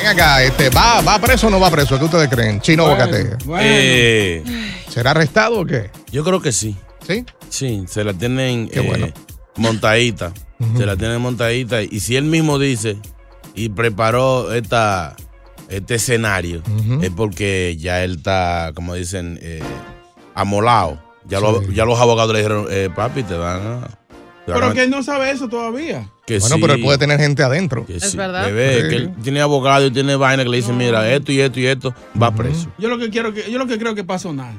Ven acá, este, ¿va, ¿va preso o no va preso? ¿Qué ustedes creen? Chino Bocate. Eh, ¿Será arrestado o qué? yo creo que sí. ¿Sí? Sí, se la tienen Qué eh, bueno. montadita. Se la tienen montadita. Y si él mismo dice y preparó esta, este escenario, es porque ya él está, como dicen, eh, amolado. Ya, lo- ya los abogados le dijeron, eh, papi, te van a. Pero a- que él no sabe eso todavía. que Bueno, sí, pero él puede tener gente adentro. que Es sí. verdad. Bebé, Sí. que él tiene abogado y tiene vaina que le dicen, mira, esto y esto y esto, va preso. Yo lo que quiero que, yo lo que creo que pasa sonar.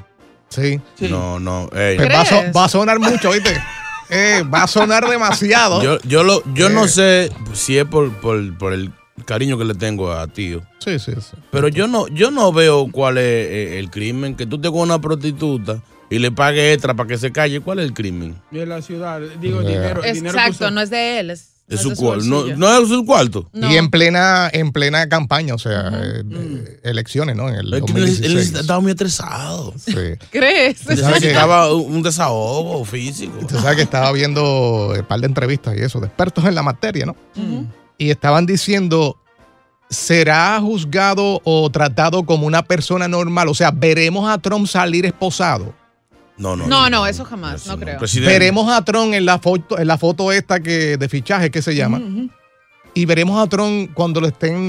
Sí. Sí. No, no. ey. Pues va, a va a sonar mucho, ¿viste? Eh, va a sonar demasiado. Yo, yo, lo, yo no Eh. sé si es por, por, por el cariño que le tengo a tío. Sí, sí, sí. Pero yo no, yo no veo cuál es eh, el crimen. Que tú te con una prostituta y le pagues extra para que se calle. ¿Cuál es el crimen? De la ciudad. Digo, Yeah. dinero. Exacto, no es de él. Es, su cuarto. No, no es su cuarto. No. Y en plena, en plena campaña, o sea, eh, eh, elecciones, ¿no? En el Es que él, 2016. él estaba muy estresado. Sí. ¿Crees? ¿Sabes? Necesitaba un un desahogo físico. Usted sabe que estaba viendo un par de entrevistas y eso, de expertos en la materia, ¿no? Y estaban diciendo, ¿será juzgado o tratado como una persona normal? O sea, ¿veremos a Trump salir esposado? No, no. No, no, eso jamás, no creo. Presidente. Veremos a Trump en la foto, en la foto esta que de fichaje que se llama. Y veremos a Trump cuando lo estén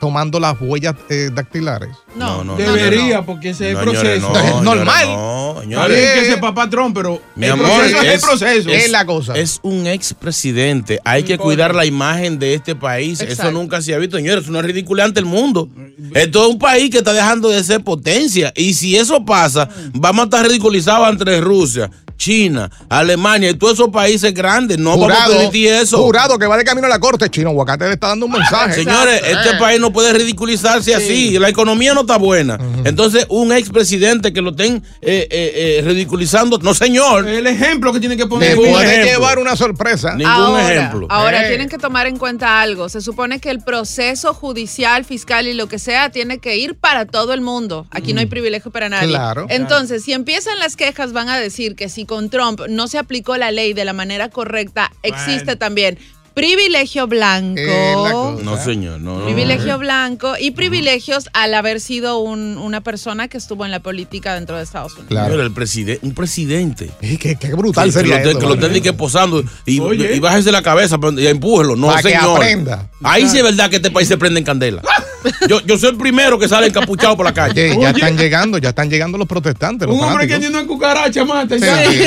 tomando las huellas eh, dactilares. No, No, no. Debería, porque ese es el señores, proceso. Es no, normal. señores, No, Está señores. bien que ese papá Trump, pero Mi el amor, proceso es, el es- proceso. Es la cosa. Es un expresidente. Hay que cuidar la imagen de este país. Eso nunca se ha visto, señores. Es una ridícula ante el mundo. Esto es un país que está dejando de ser potencia. Y si eso pasa, vamos a estar ridiculizados entre Rusia, China, Alemania y todos esos países grandes. No vamos a permitir eso. jurado que va de camino a la corte. Chino Aguacate le está dando un mensaje. Señores, este país no puede ridiculizarse así. La economía no está buena. Entonces, un expresidente que lo estén eh, eh, eh, ridiculizando. No, señor. El ejemplo que tiene que poner. Le Ningún puede ejemplo. llevar una sorpresa. Ningún ahora, ejemplo. Ahora, Eh. tienen que tomar en cuenta algo. Se supone que el proceso judicial, fiscal y lo que sea tiene que ir para todo el mundo. Aquí no hay privilegio para nadie. Claro. Entonces, si empiezan las quejas, van a decir que si con Trump no se aplicó la ley de la manera correcta, existe también privilegio blanco. Eh. No, señor. No. Privilegio blanco y privilegios al haber sido un- una persona que estuvo en la política dentro de Estados Unidos. Claro. Señor, el presidente, un presidente. Y qué, qué brutal que, que sería eso, que lo ni que posando y, Oye. y bájese la cabeza pero- y empújelo. No, Pa' que señor. aprenda. Ahí sí es verdad que este país se prende en candela. Yo, yo soy el primero que sale encapuchado por la calle. Oye, ya Oye. están llegando, ya están llegando los protestantes. Los Un hombre que tiene una cucaracha mata. y Sí,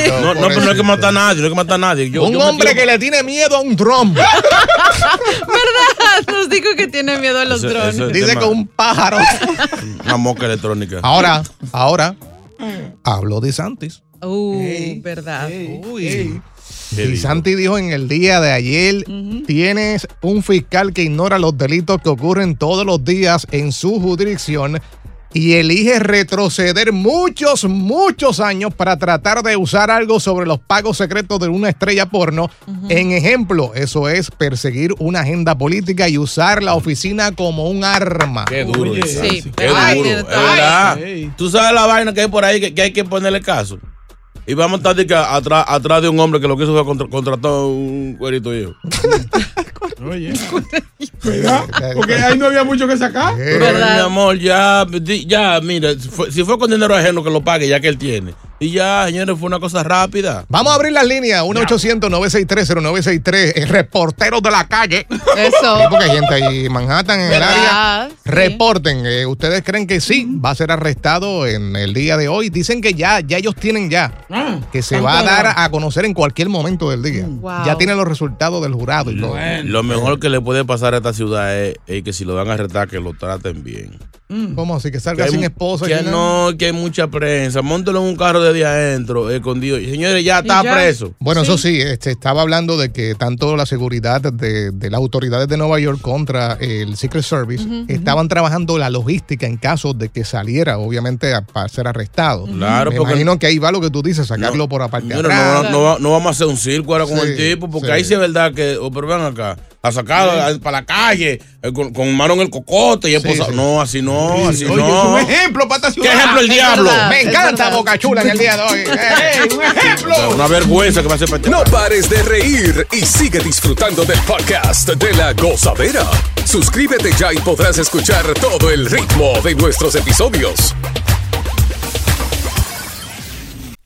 no, No, no, pero no hay que matar a nadie, no hay que matar a nadie. Yo- un yo hombre tiro- que le tiene miedo a un Trump. ¿Verdad? Nos dijo que tiene miedo a los drones. ese- Dice que un pájaro. Una mosca electrónica. Ahora, ahora, habló de Santis. Uh, Ey, verdad. Uy. ¿Qué Y dijo? Santi dijo en el día de ayer, tienes un fiscal que ignora los delitos que ocurren todos los días en su jurisdicción y elige retroceder muchos, muchos años para tratar de usar algo sobre los pagos secretos de una estrella porno. En ejemplo, eso es perseguir una agenda política y usar la oficina como un arma. Qué duro. Oye, sí, Qué ay, duro. Es verdad. Tú sabes la vaina que hay por ahí que, que hay que ponerle caso. Y vamos a estar de que atrás, atrás de un hombre que lo que hizo fue contra- contratar un cuerito. Oye. Cuidado, porque ahí no había mucho que sacar. Pero, mi amor, ya, ya, mira, si fue con dinero ajeno que lo pague, ya que él tiene. Y ya, señores, fue una cosa rápida. Vamos a abrir las líneas, 1-800-963-0963, reporteros de la calle. Eso. Sí, porque hay gente ahí en Manhattan, en el área. Sí. Reporten, eh, ¿ustedes creen que sí va a ser arrestado en el día de hoy? Dicen que ya, ya ellos tienen ya, Ah, que se va a dar a conocer en cualquier momento del día. Wow. Ya tienen los resultados del jurado y todo. Lo mejor que le puede pasar a esta ciudad es, es que si lo van a arrestar, que lo traten bien. ¿Cómo así? Que salga Que sin esposa. Que no, que hay mucha prensa. Móntelo en un carro desde adentro, escondido. Y señores, ya está ya. preso. Bueno, eso sí, este, estaba hablando de que tanto la seguridad de, de las autoridades de Nueva York contra el Secret Service estaban trabajando la logística en caso de que saliera, obviamente, a- para ser arrestado. Claro, Me porque- imagino que ahí va lo que tú dices, sacarlo No, por aparte no, no no vamos a hacer un circo ahora con Sí, el tipo, porque sí. ahí sí es verdad que, oh, pero ven acá, a sacar para la calle, eh, con, con mano en el cocote y sí. No, así no, así Oye, no. es un ejemplo para esta ¿Qué ejemplo el es diablo? verdad. Me encanta. Boca Chula en el día de hoy. Eh. Ey, un ejemplo. Una vergüenza que me hace para No pares de reír y sigue disfrutando del podcast de la gozadera. Suscríbete ya y podrás escuchar todo el ritmo de nuestros episodios.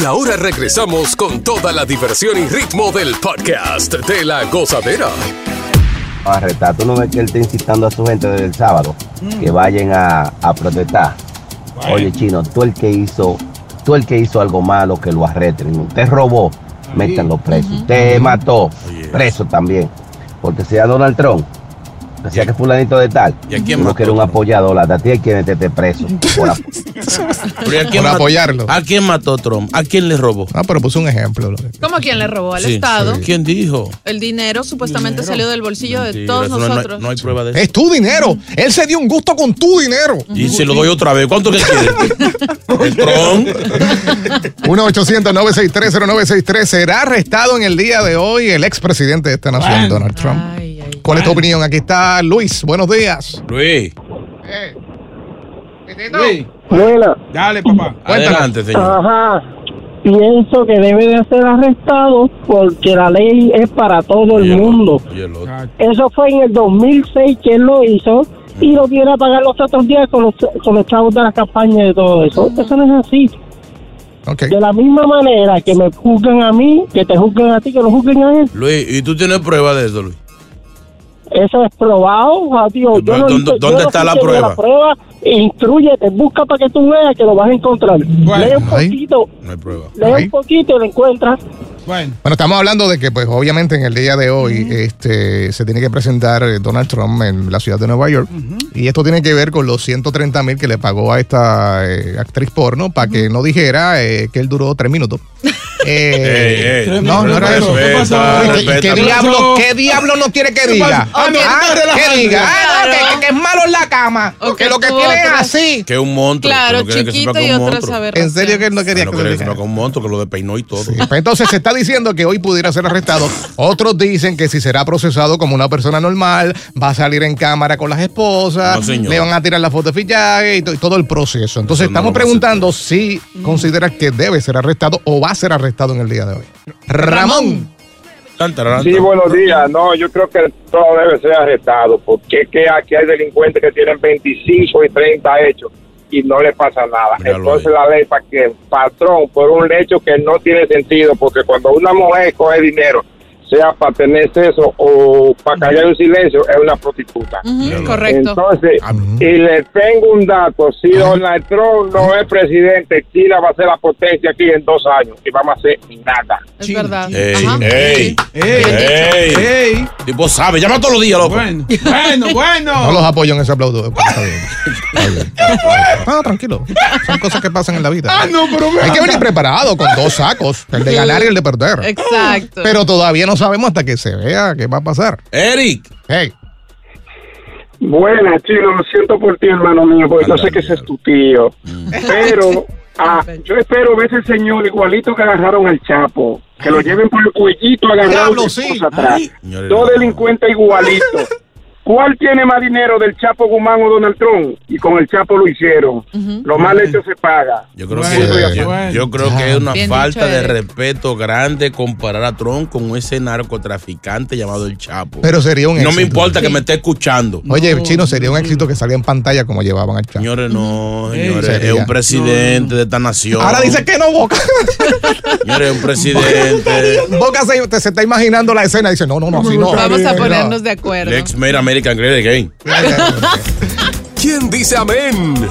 Y ahora regresamos con toda la diversión y ritmo del podcast de la gozadera. arrestar. Tú no ves que él está incitando a su gente desde el sábado que vayan a, a protestar. Oye, chino, tú el que hizo, tú el que hizo algo malo, que lo arresten. Usted robó, métanlo preso. Usted mató, preso también. Porque sea Donald Trump, que sea que fulanito de tal, ¿Y a quién mató? que era un apoyador, a ti hay quien esté preso. Por ap- Pero ¿y a quién Por mató- apoyarlo. ¿A quién mató Trump? ¿A quién le robó? Ah, pero puse un ejemplo. ¿Cómo a quién le robó? Al Sí, Estado. sí. ¿Quién dijo? El dinero supuestamente salió del bolsillo de todos eso no- no hay- nosotros. No hay, prueba de eso. Es tu dinero. Él se dio un gusto con tu dinero. Y se lo doy otra vez. ¿Cuánto que quiere? El Trump. 1-800-963-0963. Será arrestado en el día de hoy el expresidente de esta nación, Donald Trump. Ay. ¿Cuál es tu opinión? Aquí está Luis. Buenos días. Luis, Luis, Bueno, dale, papá. adelante, señor. ajá. Pienso que debe de ser arrestado porque la ley es para todo el el mundo. el. Eso fue en el 2006 que él lo hizo y lo viene a pagar los otros días con los, con los chavos de la campaña y de todo eso. Eso no es así. De la misma manera que me juzgan a mí, que te juzguen a ti, que lo juzguen a él. Luis, ¿y tú tienes prueba de eso, Luis? Eso es probado, tío. Yo Pero, no ¿dónde- yo dónde no está la prueba? La prueba, instruyete, busca para que tú veas que lo vas a encontrar. Bueno, lee un poquito, No hay prueba. lee un poquito y lo encuentras. Bueno, Bueno, estamos hablando de que, pues, obviamente en el día de hoy este, se tiene que presentar eh, Donald Trump en la ciudad de Nueva York. Y esto tiene que ver con los 130 mil que le pagó a esta eh, actriz porno para que no dijera eh, que él duró tres minutos. Eh, Ey, ey, no, no era eso. ¿Qué pasó? Respeta, ¿Qué, qué respeta. diablo, ¿Qué diablo no quiere que diga? Ah, no, Ah, que diga, ah, no, Claro. que, que es malo en la cama. O que que lo que tiene es así. Que es un monstruo. Claro, que quiere que chiquito que y monstruo. aberraciones. En serio que él no quería Que que lo quiere que que un monstruo, que lo despeinó y todo. Sí, pues Entonces se está diciendo que hoy pudiera ser arrestado. Otros dicen que si será procesado como una persona normal, va a salir en cámara con las esposas, No, le van a tirar la foto de fichaje y, to- y todo el proceso. Entonces Eso estamos preguntando si consideras que debe ser arrestado o va a ser arrestado en el día de hoy. Ramón. Sí, buenos días. No, yo creo que todo debe ser arrestado porque que aquí hay delincuentes que tienen 25 y 30 hechos y no le pasa nada. Míralo Entonces la ley para que el patrón, por un hecho que no tiene sentido, porque cuando una mujer coge dinero, sea para tener sexo o para callar un silencio, es una prostituta. Correcto. Entonces, y le tengo un dato, si Donald Trump no es presidente, China va a ser la potencia aquí en dos años y vamos a hacer nada. Es verdad. Ey, Ajá. ey, ey, ey. Tipo sabe, llama todos los días, loco. Bueno, bueno, bueno. No los apoyo en ese aplauso. Está bien. Está bien. Ah, tranquilo. Son cosas que pasan en la vida. Ah, no, pero Hay que venir preparado con dos sacos, el de ganar y el de perder. Exacto. Pero todavía no sabemos hasta que se vea qué va a pasar. Eric. Hey. Buena, chino, lo siento por ti, hermano mío, porque yo sé que ese es tu tío. Pero ah, yo espero ver ese señor igualito que agarraron al Chapo, que lo lleven por el cuellito agarrado Diablo, sí. atrás. Ay. Dos delincuentes igualitos. ¿Cuál tiene más dinero del Chapo Guzmán o Donald Trump? Y con el Chapo lo hicieron. Lo mal hecho se paga. Yo creo, Bueno, que, yo, bueno. yo creo que es una Bien falta dicho, de Eric. respeto grande comparar a Trump con ese narcotraficante llamado el Chapo. Pero sería un No me éxito. importa que me esté escuchando. Oye, chino, sería un éxito que salga en pantalla como llevaban al chat. Señores, no, señores, es un presidente de esta nación. Ahora dice que no, Boca. Señores, es un presidente. Boca se, te- se está imaginando la escena dice, no, no, no, si no. Vamos a No. ponernos de acuerdo. Lex made American Great Again. ¿Quién dice amén?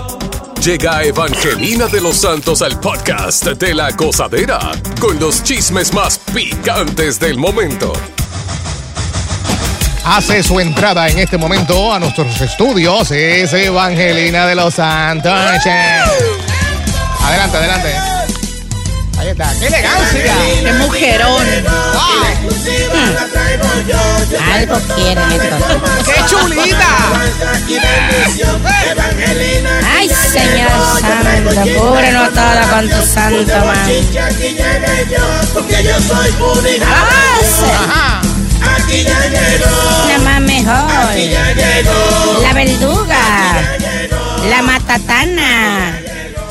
Llega Evangelina de los Santos al podcast de la gozadera con los chismes más picantes del momento. Hace su entrada en este momento a nuestros estudios. Es Evangelina de los Santos. Adelante, adelante. Ahí está. ¡Qué elegancia! ¡Qué mujerón! Algo quieren estos. ¡Qué chulita! Ay, Señor Santo, cúbrenos todo con tu santo mano. Alabanza. La más mejor. La verduga. La matatana.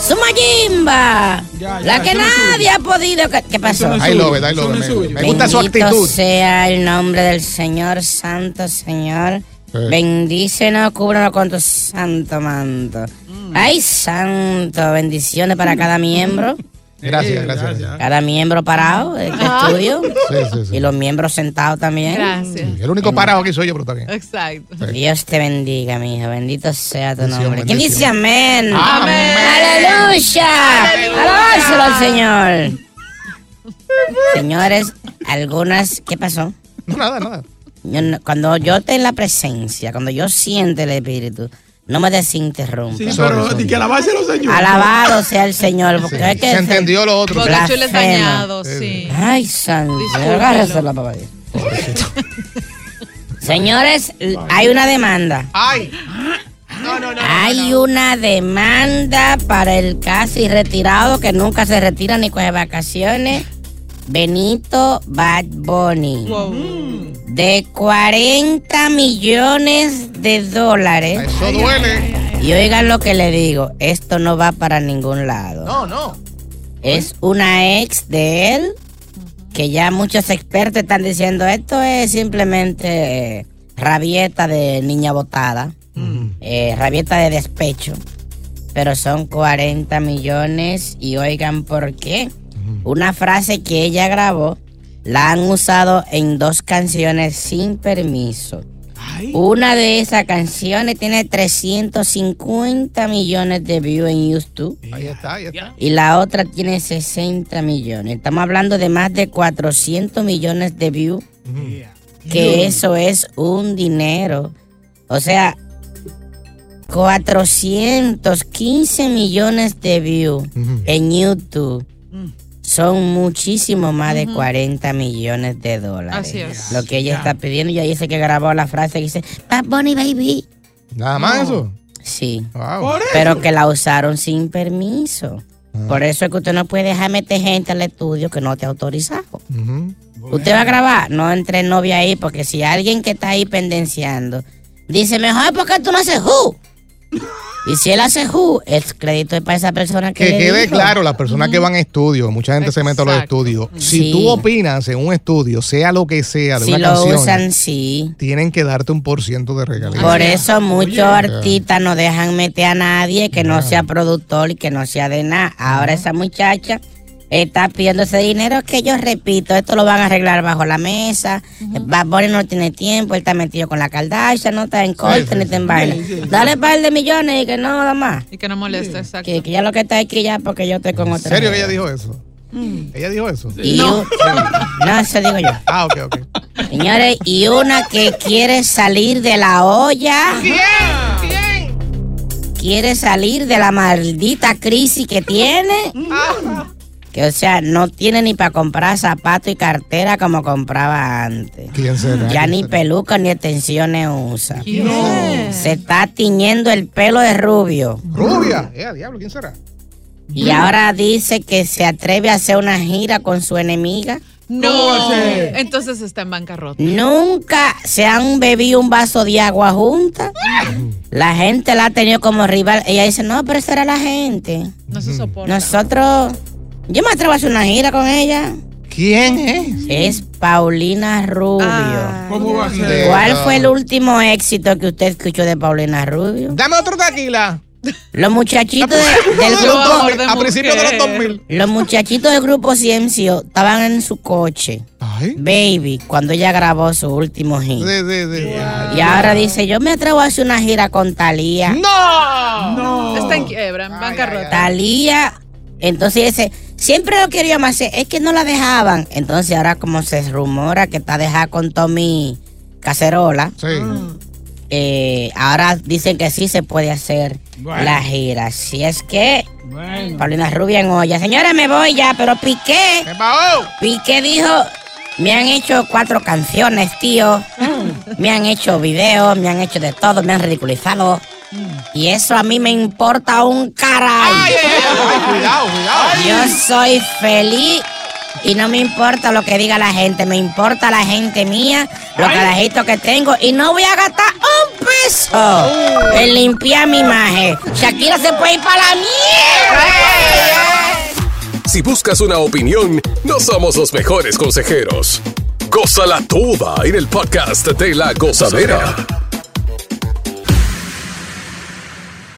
Sumayimba. La que nadie ha podido. ¿Qué, pasó? Ahí lo ve, ahí lo ve. Me, gusta su actitud. sea el nombre del Señor, Santo Señor. Sí. Bendícenos, cúbranos con tu santo manto. Ay, santo, bendiciones para cada miembro. Gracias, gracias. Cada miembro parado de este Ajá. estudio. Sí, sí, sí. Y los miembros sentados también. Gracias. El único parado aquí soy yo, pero bien. Exacto. Dios te bendiga, mi hijo. Bendito sea tu Bendición, nombre. ¿Quién dice amén? Amén. ¡Aleluya! ¡Alabárselo al Señor! Señores, algunas. ¿Qué pasó? No, nada, nada. Yo cuando yo esté en la presencia, cuando yo siente el Espíritu, no me desinterrumpa. Sí, pero di que alabárselo, señor. Alabado sea el Señor, porque es que Se entendió lo otro. Boca chules Blasfemo. dañados, sí. Ay, santo. Agárrese la papá. Señores, hay una demanda. ¡Ay! Hay una demanda para el casi retirado que nunca se retira ni coge vacaciones. Benito Bad Bunny. De 40 millones de dólares. Eso duele. Y oigan lo que le digo, esto no va para ningún lado. No, no. Es una ex de él que ya muchos expertos están diciendo esto es simplemente eh, rabieta de niña botada, eh, rabieta de despecho. Pero son 40 millones y oigan por qué. Una frase que ella grabó la han usado en dos canciones sin permiso. Una de esas canciones tiene 350 millones de views en YouTube Ahí está, ahí está. y la otra tiene 60 millones. Estamos hablando de más de 400 millones de views, que eso es un dinero. O sea, 415 millones de views en YouTube son muchísimo más de 40 millones de dólares. Así es. Lo que ella está pidiendo, y ahí dice que grabó la frase que dice, Bad Bunny Baby. Nada más eso. Sí. Wow. Pero que la usaron sin permiso. Por eso es que usted no puede dejar meter gente al estudio que no te ha autorizado. Usted va a grabar, no entre novia ahí, porque si alguien que está ahí pendenciando dice, mejor porque tú no haces who. Y si él hace who, el crédito es para esa persona que Que le quede dijo. claro, las personas que van a estudios, mucha gente se mete a los estudios. Si Sí. tú opinas en un estudio, sea lo que sea, de Si una lo canción, usan, sí. tienen que darte un por ciento de regalías. Por eso muchos artistas no dejan meter a nadie que no sea productor y que no sea de nada. Ahora esa muchacha está pidiendo ese dinero que yo repito, esto lo van a arreglar bajo la mesa. Bad Bunny no tiene tiempo, él está metido con la Kardashian, no está en corte, ni está en vaina. Dale un par de millones y que no da más. Y que no molesta, exacto. Que, que ya lo que está aquí ya porque yo estoy con ¿En otra. serio que ella dijo eso? ¿Ella dijo eso? Y un- no, eso digo yo. Ah, ok, ok. Señores, y una que quiere salir de la olla. Quiere salir de la maldita crisis que tiene. Que o sea, no tiene ni para comprar zapatos y cartera como compraba antes. ¿Quién será? Ya ¿Quién ni será? peluca ni extensiones usa. ¿Quién? Se está tiñendo el pelo de rubio. Rubia. Eh, diablo, ¿quién será? Y ahora dice que se atreve a hacer una gira con su enemiga. No. Entonces está en bancarrota. Nunca se han bebido un vaso de agua juntas. La gente la ha tenido como rival. Ella dice, no, pero esa era la gente. No se soporta. Nosotros, yo me atrevo a hacer una gira con ella. ¿Quién es? Es Paulina Rubio. ¿Cómo va a ser? ¿Cuál fue el último éxito que usted escuchó de Paulina Rubio? Dame otro tequila. Los muchachitos de- del grupo, 2000, a principios de los 2000. los muchachitos del grupo CMCO estaban en su coche. Ay. Baby, cuando ella grabó su último hit. Y ahora dice, yo me atrevo a hacer una gira con Talía. ¡No! Está en quiebra, en bancarrota. Talía, entonces dice, siempre lo queríamos hacer, es que no la dejaban. Entonces ahora como se rumora que está dejada con Tommy Cacerola, Sí. eh, ahora dicen que sí se puede hacer Bueno. la gira. Si es que Bueno. Paulina Rubia en olla. Señora, me voy ya, pero Piqué. Piqué dijo, me han hecho cuatro canciones, tío. Me han hecho videos, me han hecho de todo, me han ridiculizado. Y eso a mí me importa un caray. Ay, cuidado, cuidado. Yo soy feliz y no me importa lo que diga la gente, me importa la gente mía, los carajitos que tengo y no voy a gastar un peso en limpiar mi imagen. Shakira se puede ir para la mierda. Si buscas una opinión, no somos los mejores consejeros. Gózala toda en el podcast de la gozadera.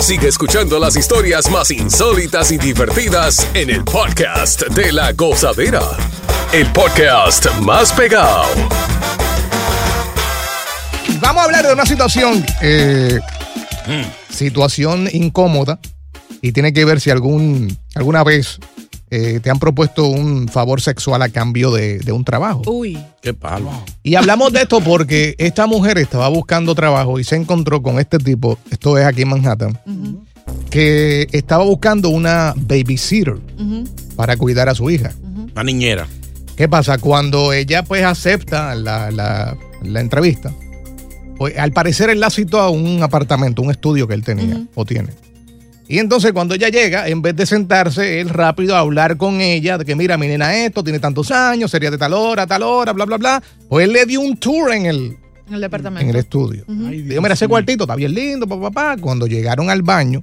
Sigue escuchando las historias más insólitas y divertidas en el podcast de La Gozadera. El podcast más pegado. Vamos a hablar de una situación, eh, situación incómoda y tiene que ver si algún, alguna vez eh, te han propuesto un favor sexual a cambio de, de un trabajo. Uy. Qué palo. Y hablamos de esto porque esta mujer estaba buscando trabajo y se encontró con este tipo, esto es aquí en Manhattan, que estaba buscando una babysitter para cuidar a su hija. La niñera. ¿Qué pasa? Cuando ella pues acepta la, la- la entrevista, pues al parecer él la citó a un apartamento, un estudio que él tenía o tiene. Y entonces cuando ella llega, en vez de sentarse, él rápido a hablar con ella, de que mira, mi nena esto, tiene tantos años, sería de tal hora, tal hora, bla, bla, bla. Pues él le dio un tour en el, En el departamento. en el estudio. Digo, mira, ese cuartito está bien lindo, papá, papá. Cuando llegaron al baño,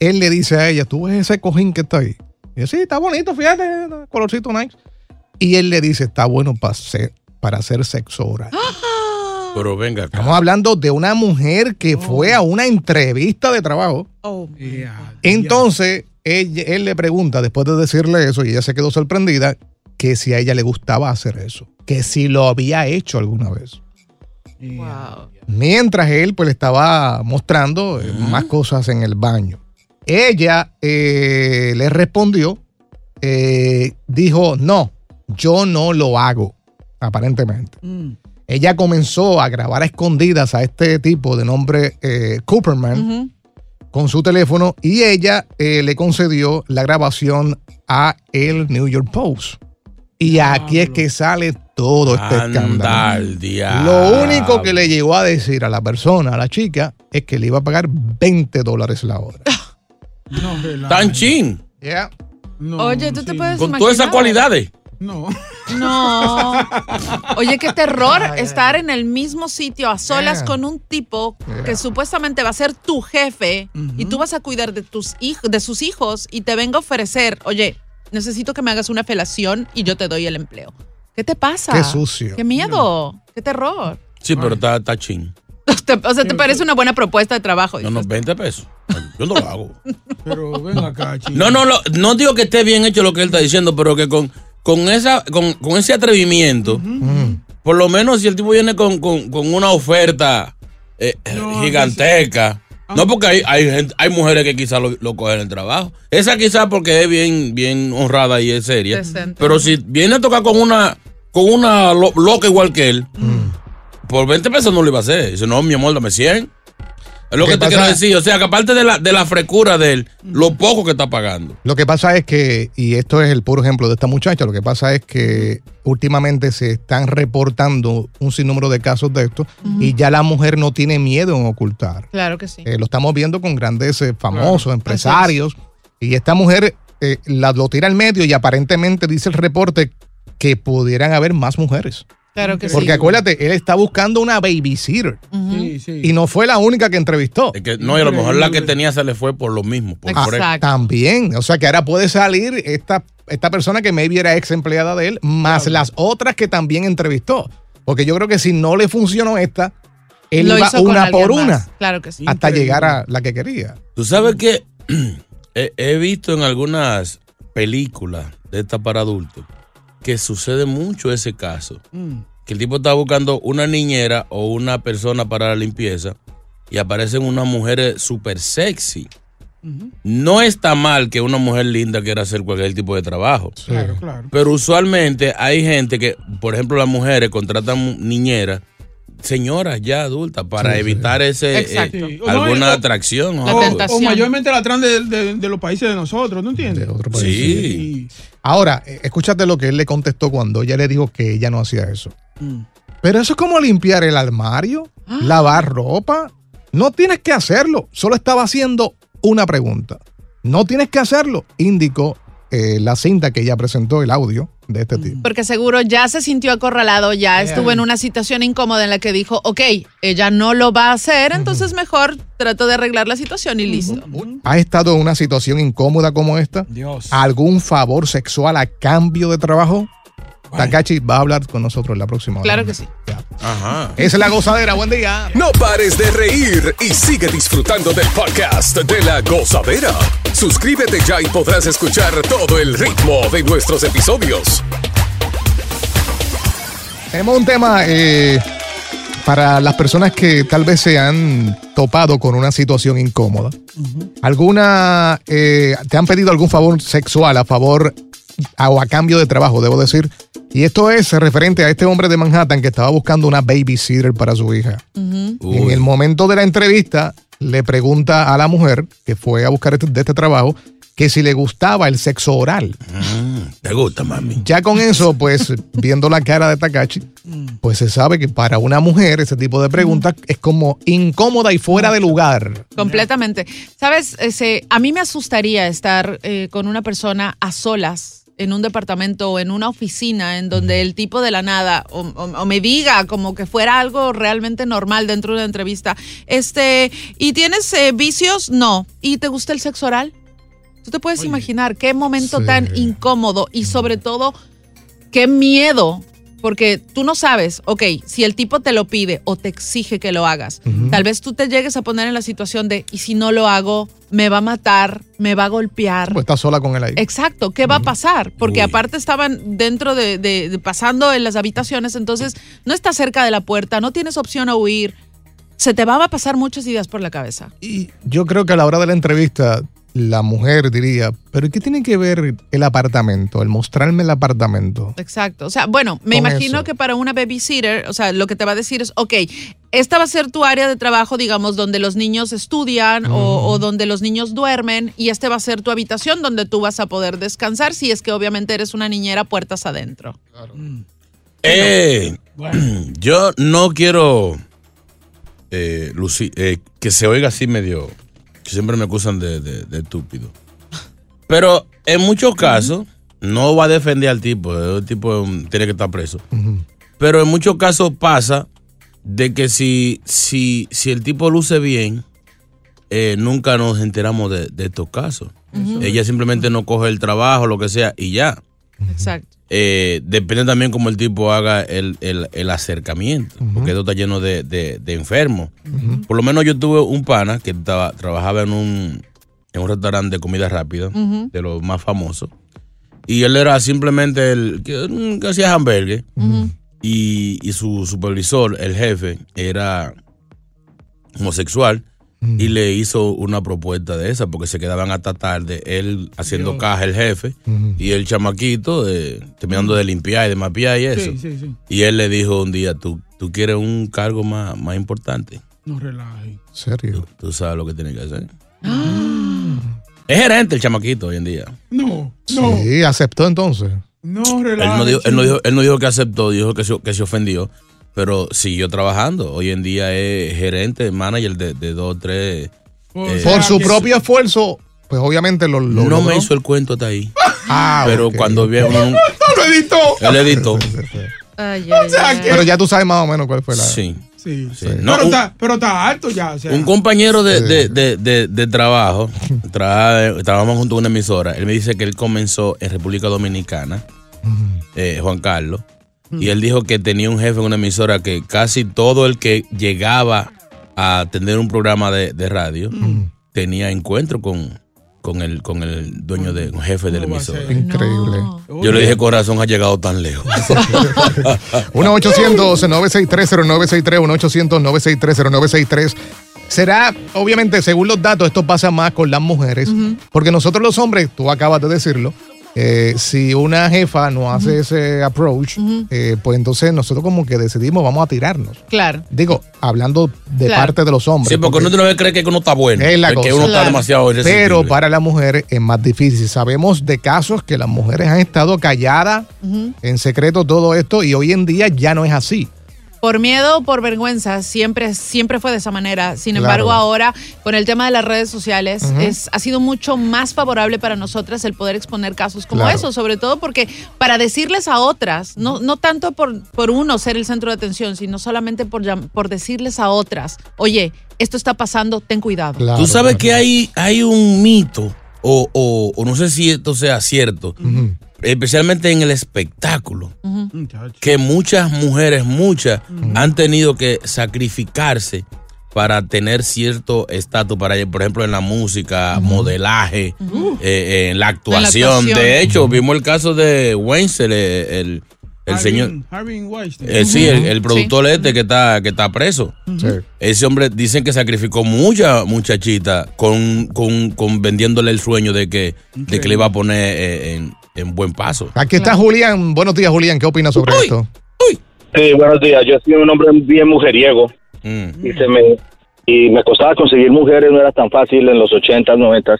él le dice a ella, ¿tú ves ese cojín que está ahí? Y dice, sí, está bonito, fíjate, colorcito nice. Y él le dice, está bueno para hacer, para hacer sexo oral. Pero venga acá. Estamos hablando de una mujer que fue a una entrevista de trabajo. Oh, Entonces, él le pregunta, después de decirle eso, y ella se quedó sorprendida, que si a ella le gustaba hacer eso. Que si lo había hecho alguna vez. wow. Mientras él pues le estaba mostrando eh, más cosas en el baño. Ella eh, le respondió, eh, dijo, no, yo no lo hago, aparentemente. Ella comenzó a grabar a escondidas a este tipo de nombre eh, Cooperman con su teléfono y ella eh, le concedió la grabación a el New York Post. Y aquí es que sale todo este escándalo. Lo único que le llegó a decir a la persona, a la chica, es que le iba a pagar 20 dólares la hora. Tan chin. Yeah. Oye, tú te puedes Con todas esas cualidades. No. No. Oye, qué terror estar en el mismo sitio a solas Yeah. con un tipo Yeah. que supuestamente va a ser tu jefe y tú vas a cuidar de tus hijos, de sus hijos y te venga a ofrecer, oye, necesito que me hagas una felación y yo te doy el empleo. ¿Qué te pasa? Qué sucio. Qué miedo. Qué terror. Sí, pero está, está chin. Te- o sea, ¿te parece una buena propuesta de trabajo? No, no, 20 pesos. Yo no lo hago. Pero ven acá, chico. No, no, lo- no digo que esté bien hecho lo que él está diciendo, pero que con, con, esa, con, con ese atrevimiento, por lo menos si el tipo viene con, con- con una oferta eh, gigantesca. No, porque hay, hay, gente- hay mujeres que quizás lo, lo cogen en el trabajo. Esa quizás porque es bien, bien honrada y es seria. Decente. Pero si viene a tocar con una, con una lo- loca igual que él, por 20 pesos no lo iba a hacer. Dice, no, mi amor, dame 100. Es lo ¿Qué que te pasa? quiero decir. O sea, que aparte de la, de la frecura de él, lo poco que está pagando. Lo que pasa es que, y esto es el puro ejemplo de esta muchacha, lo que pasa es que últimamente se están reportando un sinnúmero de casos de esto y ya la mujer no tiene miedo en ocultar. Claro que sí. Eh, lo estamos viendo con grandes eh, famosos, empresarios. Y esta mujer eh, la, lo tira al medio y aparentemente dice el reporte que pudieran haber más mujeres. Claro que Porque sí. acuérdate, él está buscando una babysitter. Sí, sí. Y no fue la única que entrevistó. Es que, no, y a lo mejor la que tenía se le fue por lo mismo. Por, por también. O sea que ahora puede salir esta, esta persona que maybe era ex empleada de él, más las otras que también entrevistó. Porque yo creo que si no le funcionó esta, él Lo iba una por más. una. Claro que sí. Hasta llegar a la que quería. Tú sabes que he, he visto en algunas películas de esta para adultos que sucede mucho ese caso. Que el tipo está buscando una niñera o una persona para la limpieza y aparecen unas mujeres súper sexy. No está mal que una mujer linda quiera hacer cualquier tipo de trabajo. Claro, claro. Pero usualmente hay gente que, por ejemplo, las mujeres contratan niñeras, señoras ya adultas, para Sí, sí. evitar ese eh, Sí. O no, alguna o- atracción. O, o mayormente la traen de, de- de los países de nosotros, ¿no entiendes? Sí. Ahora, eh, escúchate lo que él le contestó cuando ella le dijo que ella no hacía eso. Mm. Pero eso es como limpiar el armario, lavar ropa. No tienes que hacerlo. Solo estaba haciendo una pregunta. No tienes que hacerlo, indicó eh, la cinta que ella presentó, el audio de este tipo. Porque seguro ya se sintió acorralado, ya estuvo en una situación incómoda en la que dijo, ok, ella no lo va a hacer, entonces mejor trato de arreglar la situación y listo. ¿Ha estado en una situación incómoda como esta? Dios. ¿Algún favor sexual a cambio de trabajo? Takachi va a hablar con nosotros la próxima hora. Claro que sí. Ajá. Es la gozadera. Buen día. No pares de reír y sigue disfrutando del podcast de la gozadera. Suscríbete ya y podrás escuchar todo el ritmo de nuestros episodios. Tenemos un tema eh, para las personas que tal vez se han topado con una situación incómoda. ¿Alguna, eh, te han pedido algún favor sexual a favor o a cambio de trabajo, debo decir? Y esto es referente a este hombre de Manhattan que estaba buscando una babysitter para su hija. En el momento de la entrevista, le pregunta a la mujer que fue a buscar este- de este trabajo que si le gustaba el sexo oral. ¿Te gusta, mami? Ya con eso, pues, viendo la cara de Takachi, pues se sabe que para una mujer ese tipo de preguntas es como incómoda y fuera de lugar. Completamente. Sabes, Ese, a mí me asustaría estar eh, con una persona a solas en un departamento o en una oficina en donde el tipo de la nada o, o- o me diga como que fuera algo realmente normal dentro de una entrevista. Este, ¿y tienes eh, vicios? No. ¿Y te gusta el sexo oral? Tú te puedes imaginar qué momento Sí. tan incómodo y sobre todo qué miedo Porque tú no sabes, ok, si el tipo te lo pide o te exige que lo hagas, tal vez tú te llegues a poner en la situación de, y si no lo hago, me va a matar, me va a golpear. Pues estás sola con él ahí. Exacto, ¿qué va a pasar? Porque aparte estaban dentro de, de- de- pasando en las habitaciones, entonces no estás cerca de la puerta, no tienes opción a huir. Se te van a pasar muchas ideas por la cabeza. Yo creo que a la hora de la entrevista, la mujer diría, pero ¿qué tiene que ver el apartamento? El mostrarme el apartamento. Exacto. O sea, bueno, me imagino eso. que para una babysitter, o sea, lo que te va a decir es, ok, esta va a ser tu área de trabajo, digamos, donde los niños estudian o, o donde los niños duermen, y este va a ser tu habitación donde tú vas a poder descansar si es que obviamente eres una niñera puertas adentro. Eh, yo no quiero eh, eh, que se oiga así medio. Que siempre me acusan de, de- de estúpido. Pero en muchos casos, no va a defender al tipo. El tipo tiene que estar preso. Pero en muchos casos pasa de que si, si, si el tipo luce bien, eh, nunca nos enteramos de, de estos casos. Ella simplemente no coge el trabajo, lo que sea, y ya. Exacto. Eh, depende también cómo el tipo haga el, el- el acercamiento, porque esto está lleno de, de- de enfermos. Por lo menos yo tuve un pana que estaba, trabajaba en un, en un restaurante de comida rápida, de los más famosos, y él era simplemente el que, mm, que hacía hamburgues, y, y su supervisor, el jefe, era homosexual. Y le hizo una propuesta de esa porque se quedaban hasta tarde, él haciendo Dios. caja, el jefe, y el chamaquito terminando de limpiar y de mapear y eso. Sí, sí, sí. Y él le dijo un día, ¿tú, tú quieres un cargo más, más importante? No relaje. ¿Serio? Tú sabes lo que tienes que hacer. Es gerente el chamaquito hoy en día. No, no, Sí, aceptó entonces. no Él relaje. no, dijo, él, no dijo, él no dijo que aceptó, dijo que se, que se ofendió, pero siguió trabajando. Hoy en día es gerente, manager de, de dos, tres. eh, Por su propio esfuerzo, pues obviamente lo, lo no logró. me hizo el cuento hasta ahí. Ah, pero ok. cuando vieron. No lo editó. Él editó. Pero ya tú sabes más o menos cuál fue la. Sí. Sí. sí. No, pero, un, está, pero está alto ya. O sea. un compañero de, de- de- de- de trabajo, trabaja- trabajamos junto a una emisora. Él me dice que él comenzó en República Dominicana, eh, Juan Carlos, y él dijo que tenía un jefe en una emisora que casi todo el que llegaba a tener un programa de, de radio tenía encuentro con, con, el, con el dueño de, un jefe de la emisora. Increíble. Yo le dije, corazón, ha llegado tan lejos. 1-800-963-0963, 1-800-963-0963. Será, obviamente, según los datos, esto pasa más con las mujeres, porque nosotros los hombres, tú acabas de decirlo, eh, si una jefa no hace ese approach, eh, pues entonces nosotros como que decidimos, vamos a tirarnos. Claro. Digo, hablando de Claro. parte de los hombres. Sí, porque uno de una vez cree que uno está bueno. Es la que cosa. uno está demasiado Pero para las mujeres es más difícil. Sabemos de casos que las mujeres han estado calladas, en secreto todo esto, y hoy en día ya no es así. Por miedo o por vergüenza, siempre, siempre fue de esa manera. Sin Claro. embargo, ahora, con el tema de las redes sociales, es, ha sido mucho más favorable para nosotras el poder exponer casos como Claro. eso, sobre todo porque para decirles a otras, no, no tanto por, por uno ser el centro de atención, sino solamente por, por decirles a otras, oye, esto está pasando, ten cuidado. Tú sabes que hay, hay un mito, o, o- o no sé si esto sea cierto, especialmente en el espectáculo, que muchas mujeres, muchas, han tenido que sacrificarse para tener cierto estatus, para por ejemplo en la música, modelaje, eh, en la actuación. actuación. De hecho, vimos el caso de Wenzel, eh, el, el señor... Weinstein. Eh, sí, el, el productor este que está, que está preso. Ese hombre dicen que sacrificó mucha muchachita con, con, con vendiéndole el sueño de que, de que le iba a poner eh, en, en buen paso. Aquí está Julián. Buenos días, Julián. ¿Qué opinas sobre esto? Sí, buenos días. Yo soy un hombre bien mujeriego Mm. y se me y me costaba conseguir mujeres, no era tan fácil en los 80, 90.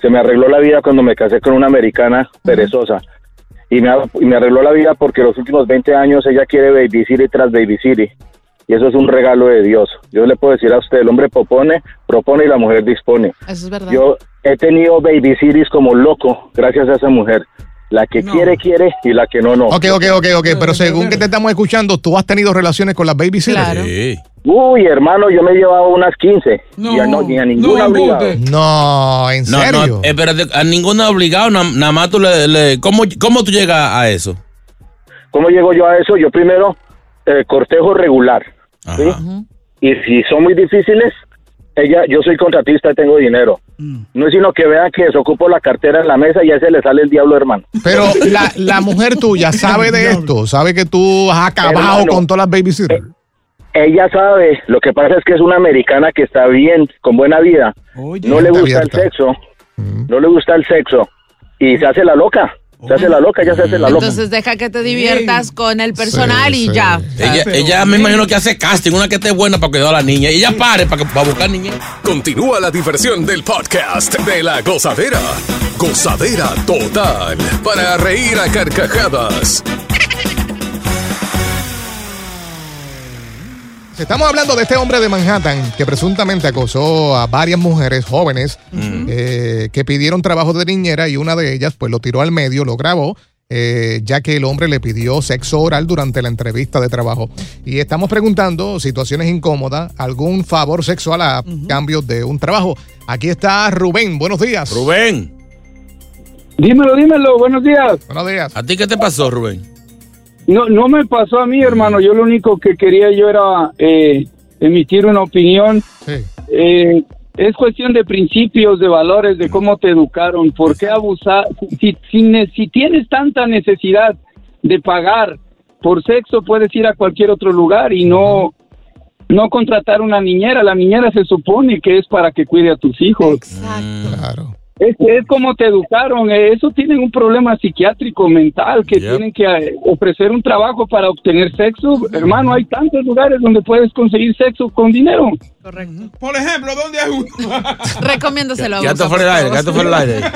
Se me arregló la vida cuando me casé con una americana perezosa. Y me, y me arregló la vida porque los últimos 20 años ella quiere Baby City tras Baby City. Y eso es un regalo de Dios. Yo le puedo decir a usted, el hombre propone, propone y la mujer dispone. Eso es verdad. Yo he tenido Baby Cities como loco gracias a esa mujer. La que quiere, quiere y la que no, no. Ok, ok, ok, ok. Pero según que te estamos escuchando, tú has tenido relaciones con las babysitters. Uy, hermano, yo me he llevado unas 15. y a, no, ni a ninguna obligado. No, en No, serio. no, espérate, a ninguno obligado, na- nada más tú le, le- ¿cómo, ¿Cómo tú llegas a eso? ¿Cómo llego yo a eso? Yo primero eh, cortejo regular. ¿sí? Y si son muy difíciles, ella, yo soy contratista y tengo dinero. No es sino que vean que desocupo la cartera en la mesa y a ese le sale el diablo, hermano. Pero la, la mujer tuya sabe de esto, sabe que tú has acabado Hermano. con todas las babysitters. Ella sabe, lo que pasa es que es una americana que está bien, con buena vida. no le gusta abierta. el sexo. No le gusta el sexo. Y se hace la loca. Se hace la loca, ya se hace la loca. Entonces deja que te diviertas con el personal y ya. Ella, ella me imagino que hace casting, una que esté buena para cuidar a la niña. Y ella pare para, que- para buscar niña. Continúa la diversión del podcast de la gozadera. Gozadera total. Para reír a carcajadas. Estamos hablando de este hombre de Manhattan que presuntamente acosó a varias mujeres jóvenes eh, que pidieron trabajo de niñera y una de ellas pues lo tiró al medio, lo grabó, eh, ya que el hombre le pidió sexo oral durante la entrevista de trabajo. Y estamos preguntando situaciones incómodas, algún favor sexual a cambio de un trabajo. Aquí está Rubén, buenos días. Rubén. Dímelo, dímelo, buenos días. Buenos días. ¿A ti qué te pasó, Rubén? No, no me pasó a mí, hermano. Yo lo único que quería yo era eh, emitir una opinión. Eh, es cuestión de principios, de valores, de cómo te educaron. ¿Por qué abusar? Si, si, ne- si tienes tanta necesidad de pagar por sexo, puedes ir a cualquier otro lugar y no, no contratar una niñera. La niñera se supone que es para que cuide a tus hijos. Claro. Es, es como te educaron, eh, eso tienen un problema psiquiátrico mental que tienen que eh, ofrecer un trabajo para obtener sexo. Hermano, hay tantos lugares donde puedes conseguir sexo con dinero. Correcto. Por ejemplo, ¿dónde hay uno? Quédate Gonza, fuera del por aire, quédate fuera del aire.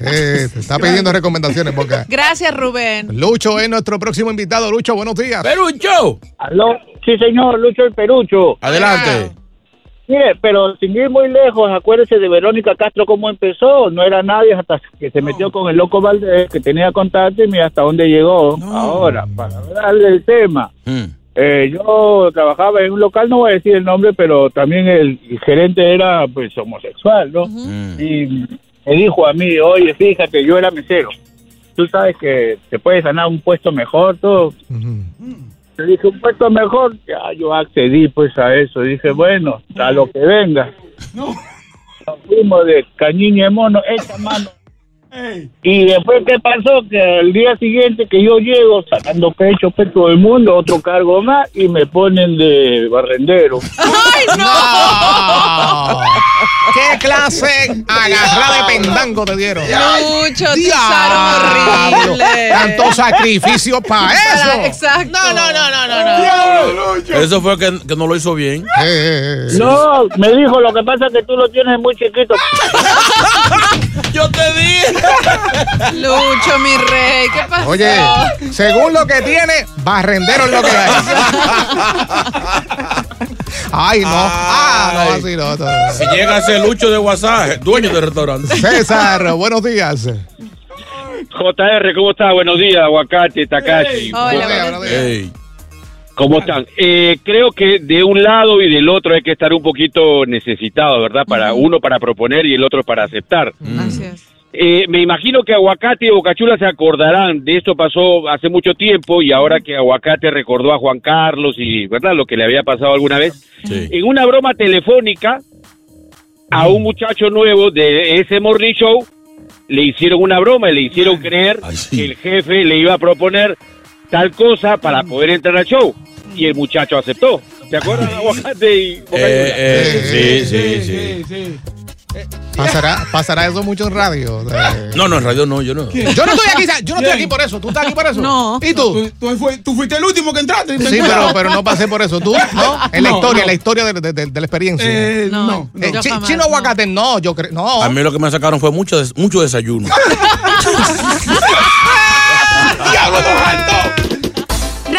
Eh, te está pidiendo recomendaciones porque Gracias, Rubén. Lucho es nuestro próximo invitado. Lucho, buenos días. ¡Perucho! Aló, sí señor, Lucho el Perucho. Adelante. Mire, pero sin ir muy lejos, acuérdese de Verónica Castro cómo empezó, no era nadie hasta que se metió con el loco Valdés, que tenía contacto y mira hasta dónde llegó. Ahora, para darle el tema, eh, yo trabajaba en un local, no voy a decir el nombre, pero también el, el gerente era pues homosexual, ¿no? Y me dijo a mí, oye, fíjate, yo era mesero, tú sabes que te puedes ganar un puesto mejor, todo. Le dije, un puesto mejor. Ya yo accedí pues a eso. Dije, bueno, a lo que venga. Nos fuimos de cañiña de mono, esta mano. Y después, ¿qué pasó? Que al día siguiente que yo llego, sacando pecho, pecho todo el mundo, otro cargo más, y me ponen de barrendero. ¡Ay, no! ¿Qué clase agarrada de pendango te dieron? Lucho, te horrible. Tanto sacrificio para eso. Exacto. No, no, no, no, no, no. Eso fue que, que no lo hizo bien. No, me dijo, lo que pasa es que tú lo tienes muy chiquito. Yo te dije. Lucho, mi rey, ¿qué pasó? Oye, según lo que tiene, barrendero es lo que hay. Ay, no. Ah, no, así no. no. Si llega a ser Lucho de WhatsApp, dueño del restaurante. César, buenos días. JR, ¿cómo está? Buenos días, Aguacate, Takashi. Hola, buenos días. Ey. ¿Cómo están? Eh, creo que de un lado y del otro hay que estar un poquito necesitado, ¿verdad? Para uno para proponer y el otro para aceptar. Así es. Eh, me imagino que Aguacate y Bocachula se acordarán. De esto pasó hace mucho tiempo y ahora que Aguacate recordó a Juan Carlos y verdad lo que le había pasado alguna vez. En una broma telefónica a un muchacho nuevo de ese morning show le hicieron una broma y le hicieron creer que el jefe le iba a proponer tal cosa para poder entrar al show. Y el muchacho aceptó. ¿Te acuerdas de Aguacate y Bocachula? Eh, eh, sí, sí, sí. ¿Pasará, pasará eso mucho en radio. Eh, No, no, en radio no, yo no. Yo no estoy aquí, yo no estoy aquí por eso. ¿Tú estás aquí por eso? No. ¿Y tú? Tú, fue- tú fuiste el último que entraste. Sí, pero, pero no pasé por eso. ¿Tú? ¿No? En la No, historia, no. en la historia de, de- de- de la experiencia. Eh, No, no, Eh, yo chi- jamás, chino no. aguacate, no, yo creo. No. A mí lo que me sacaron fue mucho, des- mucho desayuno.